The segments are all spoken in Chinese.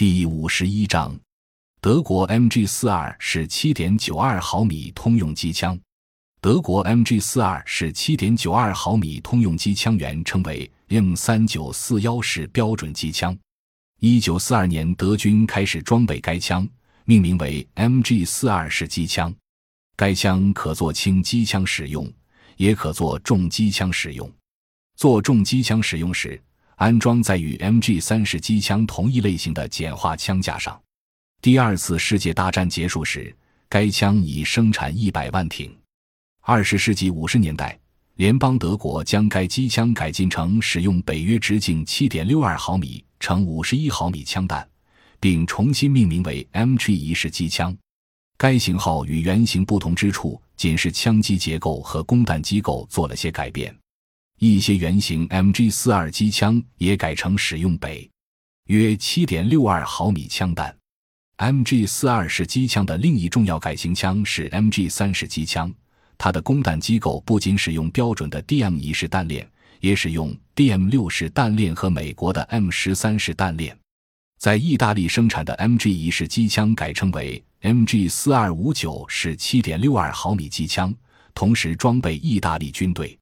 第五十一章，德国 MG 四二是七点九二毫米通用机枪。德国 MG 四二是七点九二毫米通用机枪原称为 M 三九四幺式标准机枪。一九四二年，德军开始装备该枪，命名为 MG 四二式机枪。该枪可做轻机枪使用，也可做重机枪使用。做重机枪使用时，安装在与 MG 三式机枪同一类型的简化枪架上。第二次世界大战结束时，该枪已生产一百万挺。二十世纪五十年代，联邦德国将该机枪改进成使用北约直径七点六二毫米乘五十一毫米枪弹，并重新命名为 MG 一式机枪。该型号与原型不同之处，仅是枪机结构和供弹机构做了些改变。一些原型 MG 四二机枪也改成使用北约七点六二毫米枪弹。MG 四二式机枪的另一重要改型枪是 MG 三式机枪，它的供弹机构不仅使用标准的 DM 一式弹链，也使用 DM 六式弹链和美国的 M 十三式弹链。在意大利生产的 MG 一式机枪改称为 MG 四二五九式七点六二毫米机枪，同时装备意大利军队。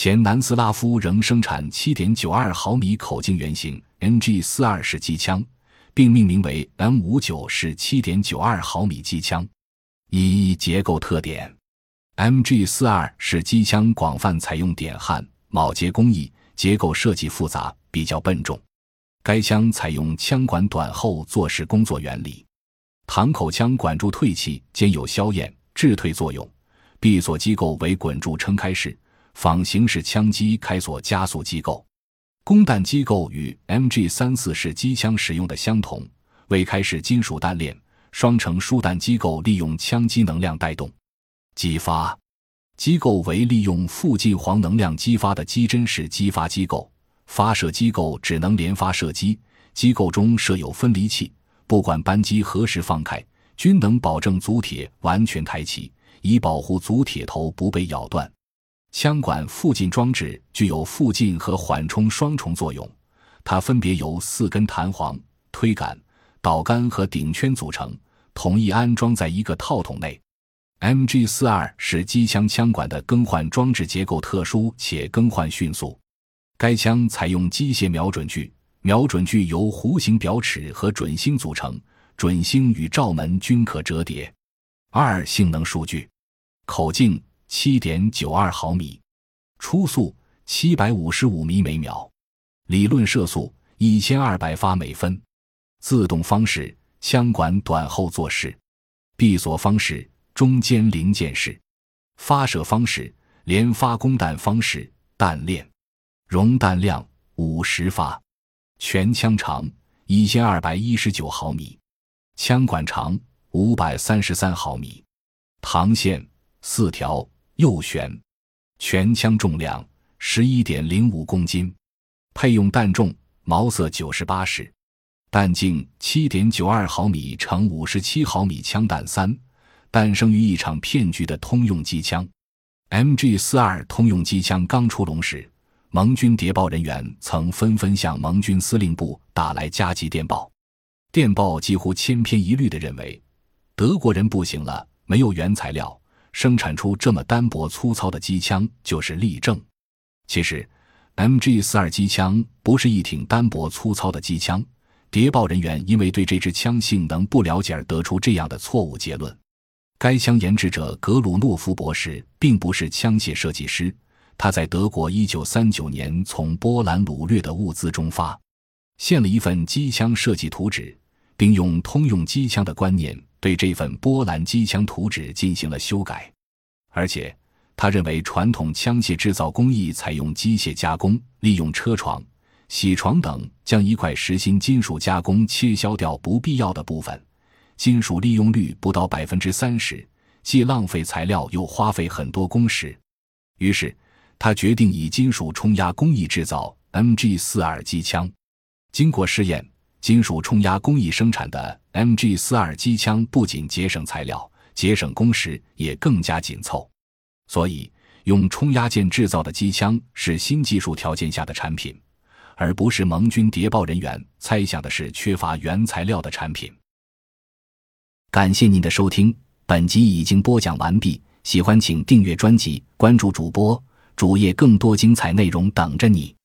前南斯拉夫仍生产7.92毫米口径原型 NG42 式机枪，并命名为 M59 式7.92毫米机枪。一结构特点：MG42 式机枪广泛采用点焊、铆接工艺，结构设计复杂，比较笨重。该枪采用枪管短后坐式工作原理，膛口枪管柱退气兼有消焰、制退作用，闭锁机构为滚柱撑开式。仿形式枪机开锁加速机构，供弹机构与 MG 三四式机枪使用的相同，为开式金属弹链，双层输弹机构利用枪机能量带动，激发机构为利用负进黄能量激发的机针式激发机构，发射机构只能连发射击，机构中设有分离器，不管扳机何时放开，均能保证足铁完全抬起，以保护足铁头不被咬断。枪管附近装置具有附近和缓冲双重作用，它分别由四根弹簧、推杆、导杆和顶圈组成，统一安装在一个套筒内。MG 四二是机枪枪管的更换装置结构特殊且更换迅速。该枪采用机械瞄准具，瞄准具由弧形表尺和准星组成，准星与罩门均可折叠。二性能数据：口径。七点九二毫米，初速七百五十五米每秒，理论射速一千二百发每分，自动方式枪管短后坐式，闭锁方式中间零件式，发射方式连发供弹方式，弹链容弹量五十发，全枪长一千二百一十九毫米，枪管长五百三十三毫米，膛线四条。右旋，全枪重量十一点零五公斤，配用弹重毛瑟九十八式，弹径七点九二毫米乘五十七毫米枪弹三，诞生于一场骗局的通用机枪。MG 四二通用机枪刚出笼时，盟军谍报人员曾纷纷向盟军司令部打来加急电报，电报几乎千篇一律地认为，德国人不行了，没有原材料。生产出这么单薄粗糙的机枪就是例证。其实，MG 四二机枪不是一挺单薄粗糙的机枪。谍报人员因为对这支枪性能不了解而得出这样的错误结论。该枪研制者格鲁诺夫博士并不是枪械设计师，他在德国1939年从波兰掳掠的物资中发现了一份机枪设计图纸，并用通用机枪的观念。对这份波兰机枪图纸进行了修改，而且他认为传统枪械制造工艺采用机械加工，利用车床、铣床等将一块实心金属加工切削掉不必要的部分，金属利用率不到百分之三十，既浪费材料又花费很多工时。于是他决定以金属冲压工艺制造 MG 四二机枪。经过试验。金属冲压工艺生产的 MG 四二机枪不仅节省材料、节省工时，也更加紧凑。所以，用冲压件制造的机枪是新技术条件下的产品，而不是盟军谍报人员猜想的是缺乏原材料的产品。感谢您的收听，本集已经播讲完毕。喜欢请订阅专辑，关注主播主页，更多精彩内容等着你。